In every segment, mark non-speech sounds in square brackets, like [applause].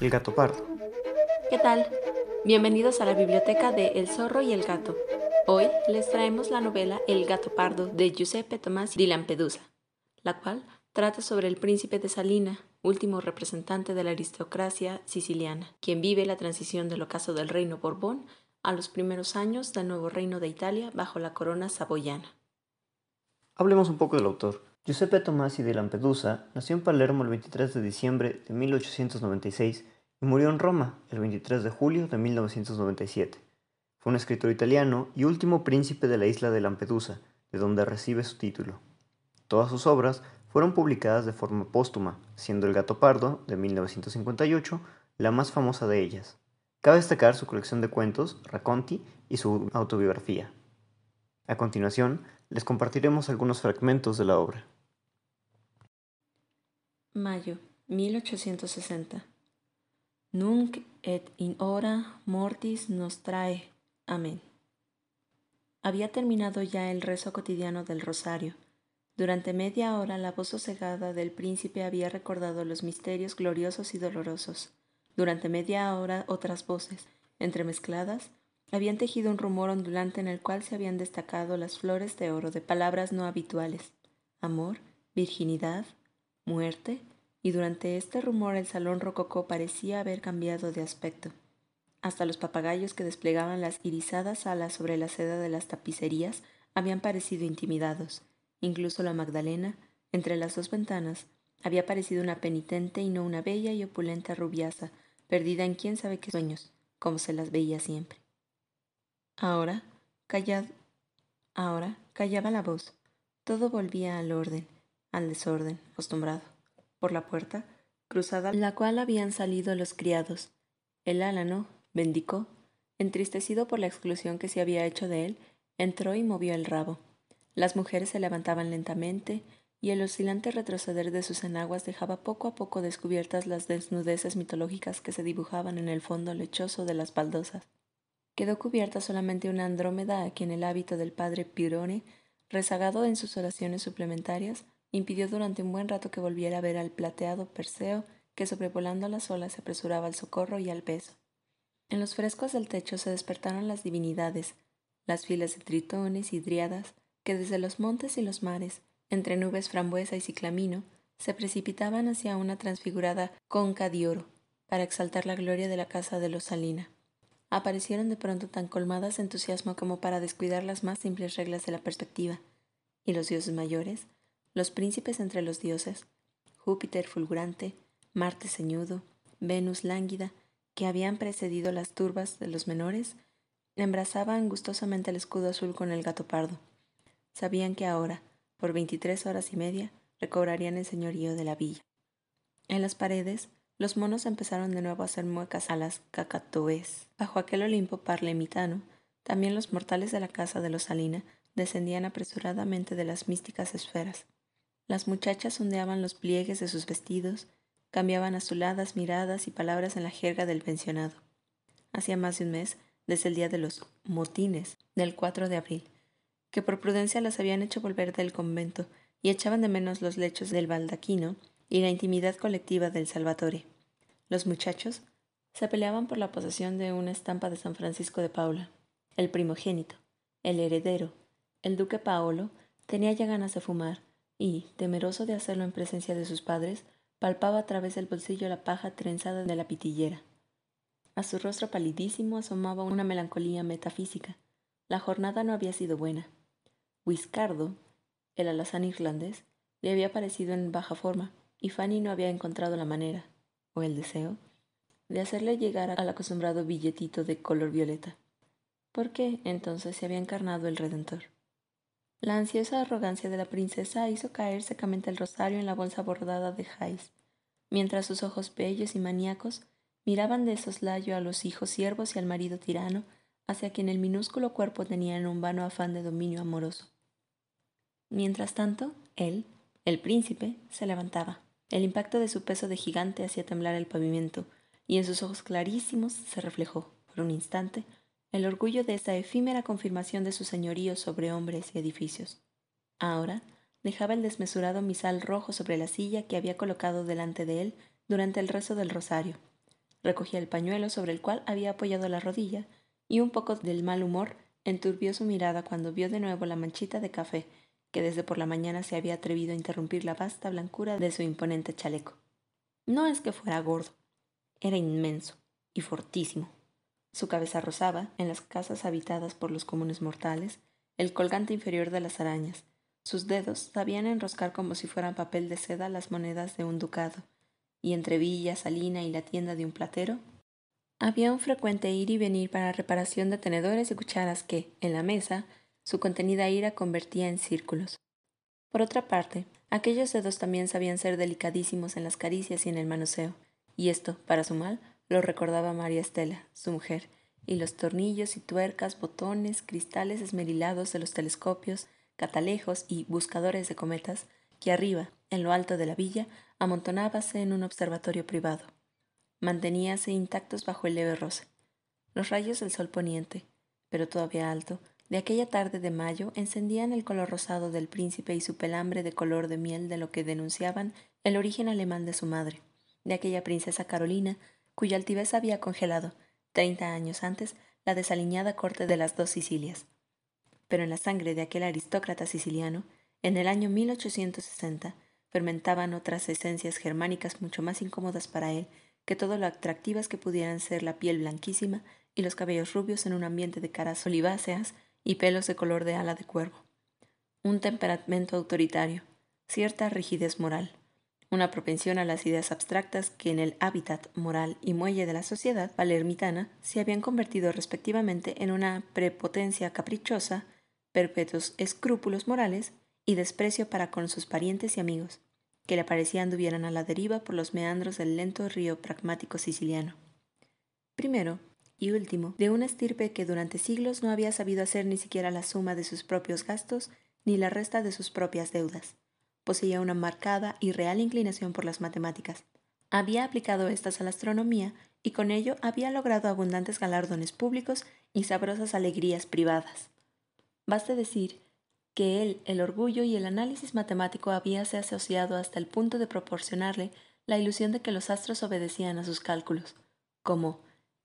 El gato pardo. ¿Qué tal? Bienvenidos a la biblioteca de El zorro y el gato. Hoy les traemos la novela El gato pardo de Giuseppe Tomás di Lampedusa, la cual trata sobre el príncipe de Salina, último representante de la aristocracia siciliana, quien vive la transición del ocaso del reino Borbón a los primeros años del nuevo reino de Italia bajo la corona saboyana. Hablemos un poco del autor. Giuseppe Tomasi di Lampedusa nació en Palermo el 23 de diciembre de 1896 y murió en Roma el 23 de julio de 1997. Fue un escritor italiano y último príncipe de la isla de Lampedusa, de donde recibe su título. Todas sus obras fueron publicadas de forma póstuma, siendo El gato pardo, de 1958, la más famosa de ellas. Cabe destacar su colección de cuentos, Racconti, y su autobiografía. A continuación, les compartiremos algunos fragmentos de la obra. Mayo 1860. Nunc et in hora mortis nos trae. Amén. Había terminado ya el rezo cotidiano del rosario. Durante media hora la voz sosegada del príncipe había recordado los misterios gloriosos y dolorosos. Durante media hora otras voces, entremezcladas, habían tejido un rumor ondulante en el cual se habían destacado las flores de oro de palabras no habituales, amor, virginidad, muerte, y durante este rumor el salón rococó parecía haber cambiado de aspecto. Hasta los papagayos que desplegaban las irisadas alas sobre la seda de las tapicerías habían parecido intimidados. Incluso la Magdalena, entre las dos ventanas, había parecido una penitente y no una bella y opulenta rubiaza, perdida en quién sabe qué sueños, como se las veía siempre. Ahora, callad, ahora callaba la voz. Todo volvía al orden, al desorden, acostumbrado. Por la puerta, cruzada la cual habían salido los criados, el álano, bendicó, entristecido por la exclusión que se había hecho de él, entró y movió el rabo. Las mujeres se levantaban lentamente, y el oscilante retroceder de sus enaguas dejaba poco a poco descubiertas las desnudeces mitológicas que se dibujaban en el fondo lechoso de las baldosas. Quedó cubierta solamente una andrómeda a quien el hábito del padre Pirone, rezagado en sus oraciones suplementarias, impidió durante un buen rato que volviera a ver al plateado Perseo que sobrevolando las olas se apresuraba al socorro y al beso. En los frescos del techo se despertaron las divinidades, las filas de tritones y driadas que desde los montes y los mares entre nubes frambuesa y ciclamino, se precipitaban hacia una transfigurada conca de oro, para exaltar la gloria de la casa de los Salina. Aparecieron de pronto tan colmadas de entusiasmo como para descuidar las más simples reglas de la perspectiva, y los dioses mayores, los príncipes entre los dioses, Júpiter fulgurante, Marte ceñudo, Venus lánguida, que habían precedido las turbas de los menores, embrazaban gustosamente el escudo azul con el gato pardo. Sabían que ahora, por veintitrés horas y media, recobrarían el señorío de la villa. En las paredes, los monos empezaron de nuevo a hacer muecas a las cacatoes. Bajo aquel Olimpo parlemitano, también los mortales de la casa de los Salina descendían apresuradamente de las místicas esferas. Las muchachas ondeaban los pliegues de sus vestidos, cambiaban azuladas miradas y palabras en la jerga del pensionado. Hacía más de un mes, desde el día de los motines, del 4 de abril, que por prudencia las habían hecho volver del convento y echaban de menos los lechos del baldaquino y la intimidad colectiva del Salvatore. Los muchachos se peleaban por la posesión de una estampa de San Francisco de Paula. El primogénito, el heredero, el duque Paolo, tenía ya ganas de fumar y, temeroso de hacerlo en presencia de sus padres, palpaba a través del bolsillo la paja trenzada de la pitillera. A su rostro palidísimo asomaba una melancolía metafísica. La jornada no había sido buena. Wiscardo, el alazán irlandés, le había parecido en baja forma, y Fanny no había encontrado la manera, o el deseo, de hacerle llegar al acostumbrado billetito de color violeta. ¿Por qué entonces se había encarnado el Redentor? La ansiosa arrogancia de la princesa hizo caer secamente el rosario en la bolsa bordada de Jais, mientras sus ojos bellos y maníacos miraban de soslayo a los hijos siervos y al marido tirano, hacia quien el minúsculo cuerpo tenía en un vano afán de dominio amoroso. Mientras tanto, él, el príncipe, se levantaba. El impacto de su peso de gigante hacía temblar el pavimento, y en sus ojos clarísimos se reflejó, por un instante, el orgullo de esa efímera confirmación de su señorío sobre hombres y edificios. Ahora dejaba el desmesurado misal rojo sobre la silla que había colocado delante de él durante el rezo del rosario. Recogía el pañuelo sobre el cual había apoyado la rodilla y un poco del mal humor enturbió su mirada cuando vio de nuevo la manchita de café que desde por la mañana se había atrevido a interrumpir la vasta blancura de su imponente chaleco. No es que fuera gordo, era inmenso y fortísimo. Su cabeza rozaba, en las casas habitadas por los comunes mortales, el colgante inferior de las arañas. Sus dedos sabían enroscar como si fueran papel de seda las monedas de un ducado, y entre Villa, Salina y la tienda de un platero, había un frecuente ir y venir para reparación de tenedores y cucharas que, en la mesa, su contenida ira convertía en círculos. Por otra parte, aquellos dedos también sabían ser delicadísimos en las caricias y en el manoseo, y esto, para su mal, lo recordaba María Estela, su mujer, y los tornillos y tuercas, botones, cristales esmerilados de los telescopios, catalejos y buscadores de cometas que arriba, en lo alto de la villa, amontonábase en un observatorio privado. Manteníase intactos bajo el leve roce. Los rayos del sol poniente, pero todavía alto, de aquella tarde de mayo encendían el color rosado del príncipe y su pelambre de color de miel de lo que denunciaban el origen alemán de su madre, de aquella princesa Carolina cuya altivez había congelado, treinta años antes, la desaliñada corte de las dos Sicilias. Pero en la sangre de aquel aristócrata siciliano, en el año 1860, fermentaban otras esencias germánicas mucho más incómodas para él que todo lo atractivas que pudieran ser la piel blanquísima y los cabellos rubios en un ambiente de caras oliváceas y pelos de color de ala de cuervo. Un temperamento autoritario, cierta rigidez moral, una propensión a las ideas abstractas que en el hábitat moral y muelle de la sociedad palermitana se habían convertido respectivamente en una prepotencia caprichosa, perpetuos escrúpulos morales y desprecio para con sus parientes y amigos, que le parecían anduvieran a la deriva por los meandros del lento río pragmático siciliano. Primero y último, de una estirpe que durante siglos no había sabido hacer ni siquiera la suma de sus propios gastos ni la resta de sus propias deudas Poseía una marcada y real inclinación por las matemáticas. Había aplicado estas a la astronomía y con ello había logrado abundantes galardones públicos y sabrosas alegrías privadas. Baste decir que él, el orgullo y el análisis matemático habíase asociado hasta el punto de proporcionarle la ilusión de que los astros obedecían a sus cálculos, como,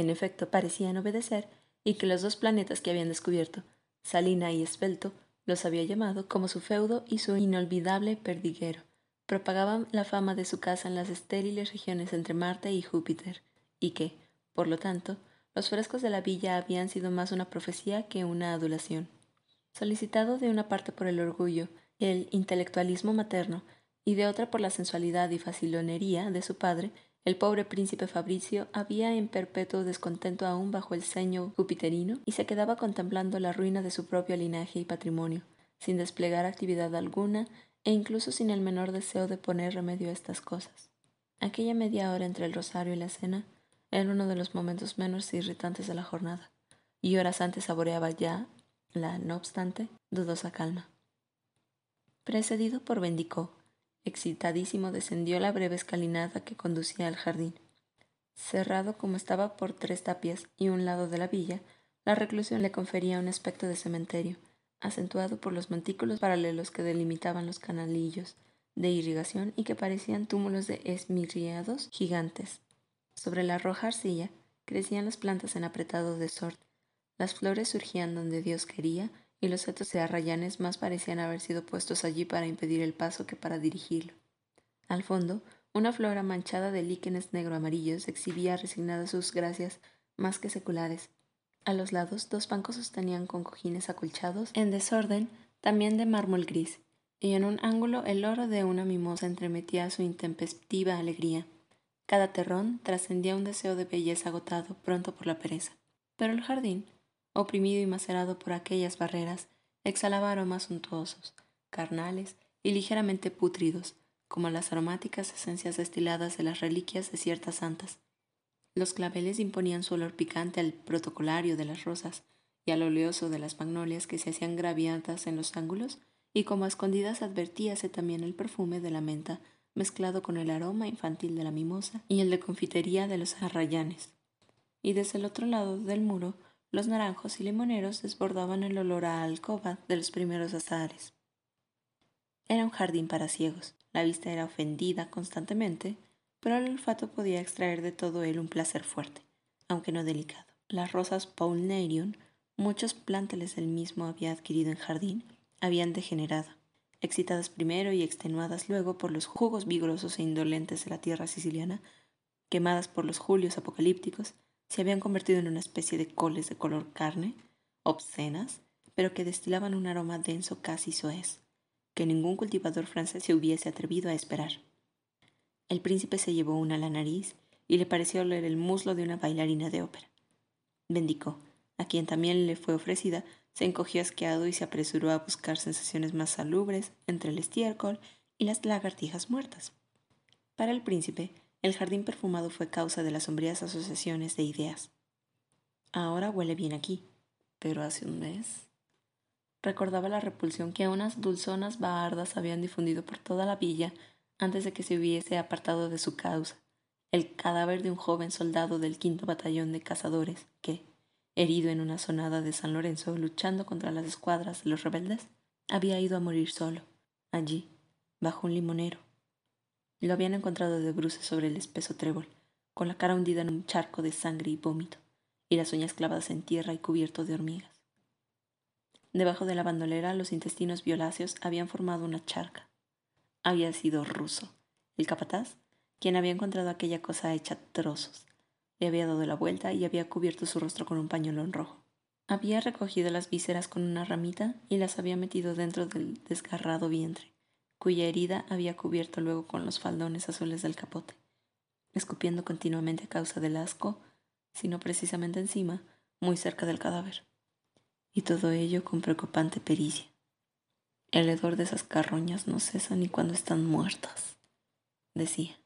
en efecto, parecían obedecer, y que los dos planetas que habían descubierto, Salina y Esbelto, los había llamado como su feudo y su inolvidable perdiguero. Propagaban la fama de su casa en las estériles regiones entre Marte y Júpiter, y que, por lo tanto, los frescos de la villa habían sido más una profecía que una adulación. Solicitado de una parte por el orgullo, el intelectualismo materno, y de otra por la sensualidad y facilonería de su padre, el pobre príncipe Fabricio había en perpetuo descontento aún bajo el ceño jupiterino y se quedaba contemplando la ruina de su propio linaje y patrimonio, sin desplegar actividad alguna e incluso sin el menor deseo de poner remedio a estas cosas. Aquella media hora entre el rosario y la cena era uno de los momentos menos irritantes de la jornada, y horas antes saboreaba ya la, no obstante, dudosa calma. Precedido por Bendicó, excitadísimo descendió la breve escalinata que conducía al jardín. Cerrado como estaba por tres tapias y un lado de la villa, la reclusión le confería un aspecto de cementerio, acentuado por los montículos paralelos que delimitaban los canalillos de irrigación y que parecían túmulos de esmirriados gigantes. Sobre la roja arcilla crecían las plantas en apretado desorden. Las flores surgían donde Dios quería y los setos de arrayanes más parecían haber sido puestos allí para impedir el paso que para dirigirlo. Al fondo, una flora manchada de líquenes negro-amarillos exhibía resignada sus gracias más que seculares. A los lados, dos bancos sostenían con cojines acolchados, en desorden, también de mármol gris, y en un ángulo el oro de una mimosa entremetía su intempestiva alegría. Cada terrón trascendía un deseo de belleza agotado pronto por la pereza. Pero el jardín, oprimido y macerado por aquellas barreras, exhalaba aromas suntuosos, carnales y ligeramente pútridos, como las aromáticas esencias destiladas de las reliquias de ciertas santas. Los claveles imponían su olor picante al protocolario de las rosas y al oleoso de las magnolias que se hacían graviadas en los ángulos, y como a escondidas advertíase también el perfume de la menta mezclado con el aroma infantil de la mimosa y el de confitería de los arrayanes. Y desde el otro lado del muro Los naranjos y limoneros desbordaban el olor a alcoba de los primeros azares. Era un jardín para ciegos. La vista era ofendida constantemente, pero el olfato podía extraer de todo él un placer fuerte, aunque no delicado. Las rosas Paulnerium, muchos planteles del mismo había adquirido en jardín, habían degenerado, excitadas primero y extenuadas luego por los jugos vigorosos e indolentes de la tierra siciliana, quemadas por los julios apocalípticos, se habían convertido en una especie de coles de color carne, obscenas, pero que destilaban un aroma denso casi soez, que ningún cultivador francés se hubiese atrevido a esperar. El príncipe se llevó una a la nariz y le pareció oler el muslo de una bailarina de ópera. Bendicó, a quien también le fue ofrecida, se encogió asqueado y se apresuró a buscar sensaciones más salubres entre el estiércol y las lagartijas muertas. Para el príncipe, el jardín perfumado fue causa de las sombrías asociaciones de ideas. Ahora huele bien aquí, pero hace un mes. Recordaba la repulsión que unas dulzonas baardas habían difundido por toda la villa antes de que se hubiese apartado de su causa, el cadáver de un joven soldado del quinto batallón de cazadores que, herido en una sonada de San Lorenzo luchando contra las escuadras de los rebeldes, había ido a morir solo, allí, bajo un limonero. Lo habían encontrado de bruces sobre el espeso trébol, con la cara hundida en un charco de sangre y vómito, y las uñas clavadas en tierra y cubierto de hormigas. Debajo de la bandolera los intestinos violáceos habían formado una charca, había sido ruso, el capataz, quien había encontrado aquella cosa hecha trozos. Le había dado la vuelta y había cubierto su rostro con un pañuelo rojo. Había recogido las vísceras con una ramita y las había metido dentro del desgarrado vientre, cuya herida había cubierto luego con los faldones azules del capote, escupiendo continuamente a causa del asco, sino precisamente encima, muy cerca del cadáver. Y todo ello con preocupante pericia. El hedor de esas carroñas no cesa ni cuando están muertas, decía.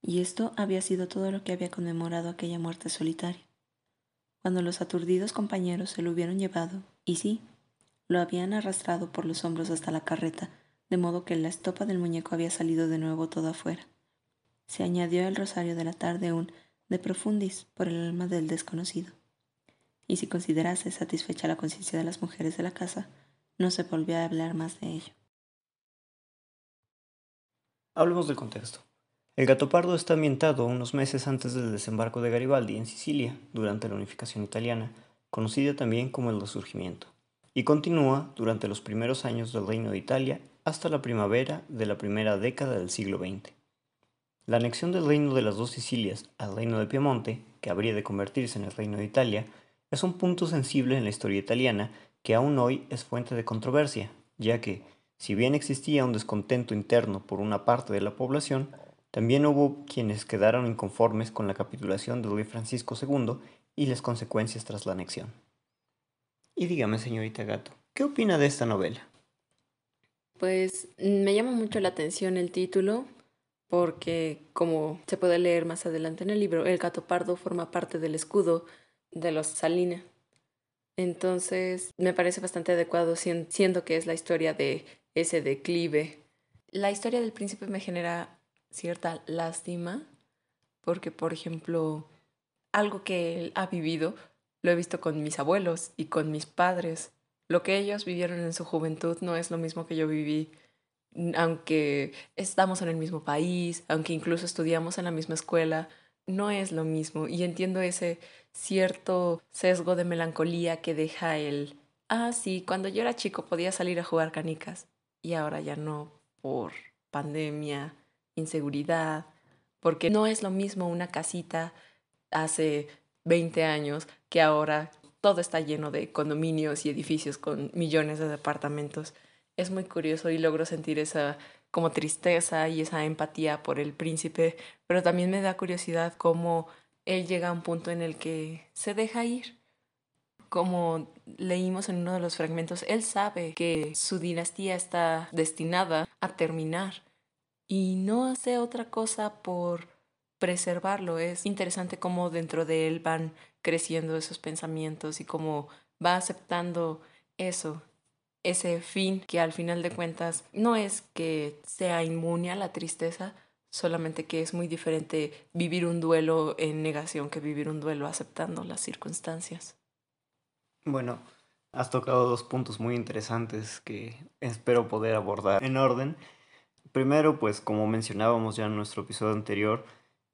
Y esto había sido todo lo que había conmemorado aquella muerte solitaria. Cuando los aturdidos compañeros se lo hubieron llevado, y sí, lo habían arrastrado por los hombros hasta la carreta, de modo que la estopa del muñeco había salido de nuevo toda afuera. Se añadió el rosario de la tarde un de profundis por el alma del desconocido. Y si considerase satisfecha la conciencia de las mujeres de la casa, no se volvió a hablar más de ello. Hablemos del contexto. El gato pardo está ambientado unos meses antes del desembarco de Garibaldi en Sicilia, durante la unificación italiana, conocida también como el Resurgimiento, y continúa durante los primeros años del Reino de Italia hasta la primavera de la primera década del siglo XX. La anexión del Reino de las dos Sicilias al Reino de Piemonte, que habría de convertirse en el Reino de Italia, es un punto sensible en la historia italiana que aún hoy es fuente de controversia, ya que, si bien existía un descontento interno por una parte de la población, también hubo quienes quedaron inconformes con la capitulación de rey Francisco II y las consecuencias tras la anexión. Y dígame, señorita Gato, ¿qué opina de esta novela? Pues me llama mucho la atención el título, porque como se puede leer más adelante en el libro, el gato pardo forma parte del escudo de los Salina. Entonces me parece bastante adecuado siendo que es la historia de ese declive. La historia del príncipe me genera cierta lástima porque, por ejemplo, algo que él ha vivido lo he visto con mis abuelos y con mis padres. Lo que ellos vivieron en su juventud no es lo mismo que yo viví, aunque estamos en el mismo país, aunque incluso estudiamos en la misma escuela, no es lo mismo. Y entiendo ese cierto sesgo de melancolía que deja el, ah, sí, cuando yo era chico podía salir a jugar canicas y ahora ya no por pandemia, inseguridad, porque no es lo mismo una casita hace 20 años que ahora todo está lleno de condominios y edificios con millones de departamentos. Es muy curioso y logro sentir esa como tristeza y esa empatía por el príncipe, pero también me da curiosidad cómo él llega a un punto en el que se deja ir. Como leímos en uno de los fragmentos, él sabe que su dinastía está destinada a terminar y no hace otra cosa por preservarlo. Es interesante cómo dentro de él van creciendo esos pensamientos y cómo va aceptando eso, ese fin que al final de cuentas no es que sea inmune a la tristeza, solamente que es muy diferente vivir un duelo en negación que vivir un duelo aceptando las circunstancias. Bueno, has tocado dos puntos muy interesantes que espero poder abordar en orden. Primero, pues como mencionábamos ya en nuestro episodio anterior,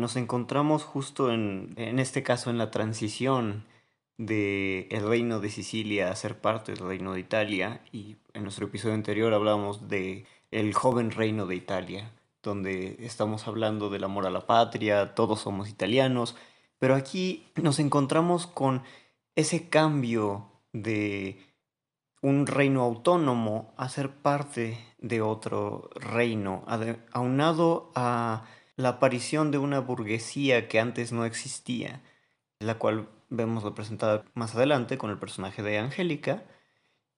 nos encontramos justo en, en este caso en la transición de el reino de Sicilia a ser parte del reino de Italia. Y en nuestro episodio anterior hablábamos de el joven reino de Italia, donde estamos hablando del amor a la patria, todos somos italianos, pero aquí nos encontramos con ese cambio de un reino autónomo a ser parte de otro reino, aunado a la aparición de una burguesía que antes no existía, la cual vemos representada más adelante con el personaje de Angélica.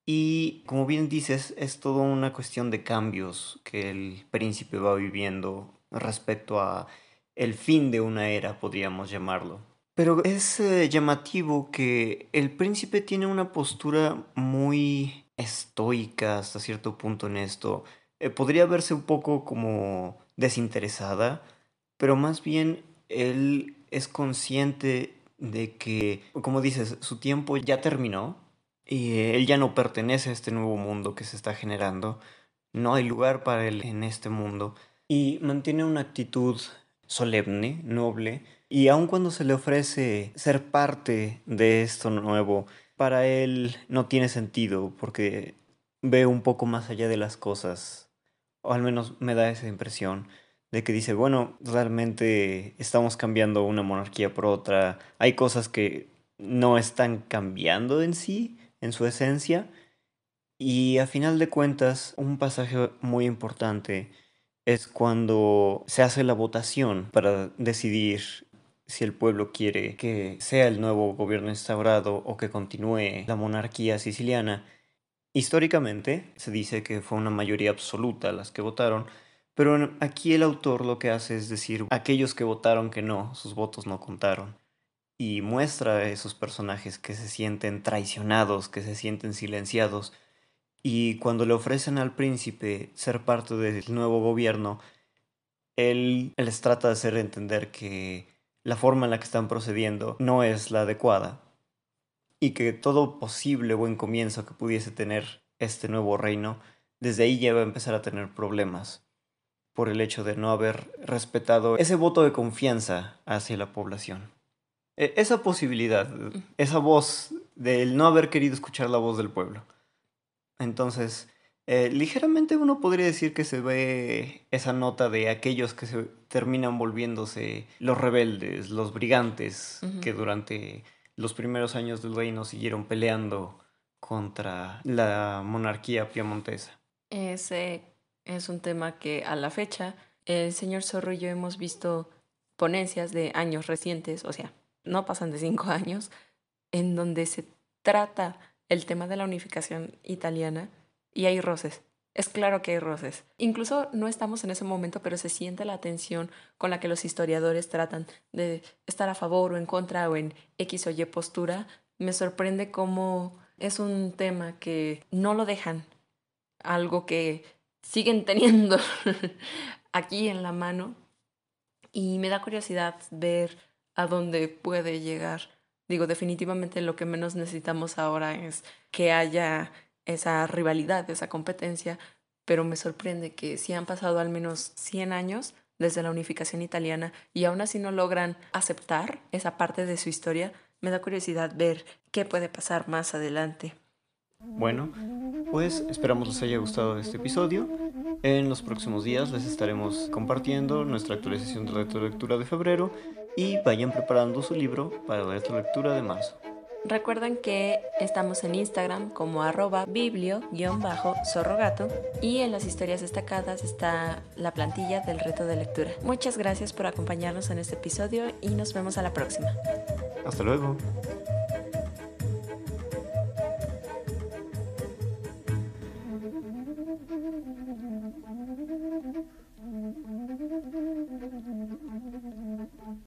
Y como bien dices, es toda una cuestión de cambios que el príncipe va viviendo respecto a el fin de una era, podríamos llamarlo. Pero es eh, llamativo que el príncipe tiene una postura muy estoica hasta cierto punto en esto. Eh, podría verse un poco como desinteresada, pero más bien él es consciente de que, como dices, su tiempo ya terminó y él ya no pertenece a este nuevo mundo que se está generando. No hay lugar para él en este mundo. Y mantiene una actitud solemne, noble, y aun cuando se le ofrece ser parte de esto nuevo, para él no tiene sentido porque ve un poco más allá de las cosas, o al menos me da esa impresión de que dice, bueno, realmente estamos cambiando una monarquía por otra, hay cosas que no están cambiando en sí, en su esencia, y a final de cuentas, un pasaje muy importante es cuando se hace la votación para decidir si el pueblo quiere que sea el nuevo gobierno instaurado o que continúe la monarquía siciliana. Históricamente se dice que fue una mayoría absoluta las que votaron, pero aquí el autor lo que hace es decir, aquellos que votaron que no, sus votos no contaron. Y muestra a esos personajes que se sienten traicionados, que se sienten silenciados. Y cuando le ofrecen al príncipe ser parte del nuevo gobierno, él les trata de hacer entender que la forma en la que están procediendo no es la adecuada. Y que todo posible buen comienzo que pudiese tener este nuevo reino, desde ahí ya va a empezar a tener problemas por el hecho de no haber respetado ese voto de confianza hacia la población. E, esa posibilidad, esa voz del no haber querido escuchar la voz del pueblo. Entonces, eh, ligeramente uno podría decir que se ve esa nota de aquellos que se terminan volviéndose los rebeldes, los brigantes, que durante los primeros años del reino siguieron peleando contra la monarquía piemontesa. Ese es un tema que a la fecha el señor Zorro y yo hemos visto ponencias de años recientes, o sea, no pasan de cinco [laughs] años, en donde se trata el tema de la unificación italiana y hay roces. Es claro que hay roces. Incluso no estamos en ese momento, pero se siente la tensión con la que los historiadores tratan de estar a favor o en contra o en X o Y postura. Me sorprende cómo es un tema que no lo dejan, algo que siguen [laughs] teniendo aquí en la mano y me da curiosidad ver a dónde puede llegar. Digo, definitivamente lo que menos necesitamos ahora es que haya esa rivalidad, esa competencia, pero me sorprende que si han pasado al menos 100 años desde la unificación italiana y aún así no logran aceptar esa parte de su historia, me da curiosidad ver qué puede pasar más adelante. Bueno, pues esperamos les haya gustado este episodio. En los próximos días les estaremos compartiendo nuestra actualización de reto de febrero y vayan preparando su libro para la reto lectura de marzo. Recuerden que estamos en Instagram como arroba biblio-zorrogato y en las historias destacadas está la plantilla del reto de lectura. Muchas gracias por acompañarnos en este episodio y nos vemos a la próxima. Hasta luego.